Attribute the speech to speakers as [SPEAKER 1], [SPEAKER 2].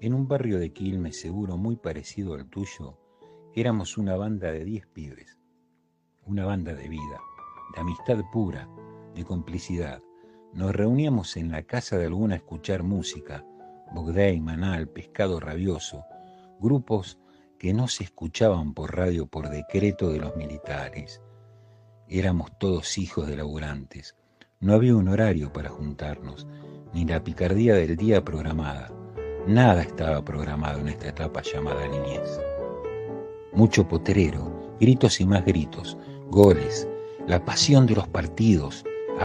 [SPEAKER 1] En un barrio de Quilmes, seguro muy parecido al tuyo, éramos una banda de diez pibes, una banda de vida, de amistad pura, de complicidad. Nos reuníamos en la casa de alguna a escuchar música, Bogday, Manal, Pescado Rabioso, grupos que no se escuchaban por radio por decreto de los militares. Éramos todos hijos de laburantes. No había un horario para juntarnos, ni la picardía del día programada. Nada estaba programado en esta etapa llamada niñez. Mucho potrero, gritos y más gritos, goles, la pasión de los partidos,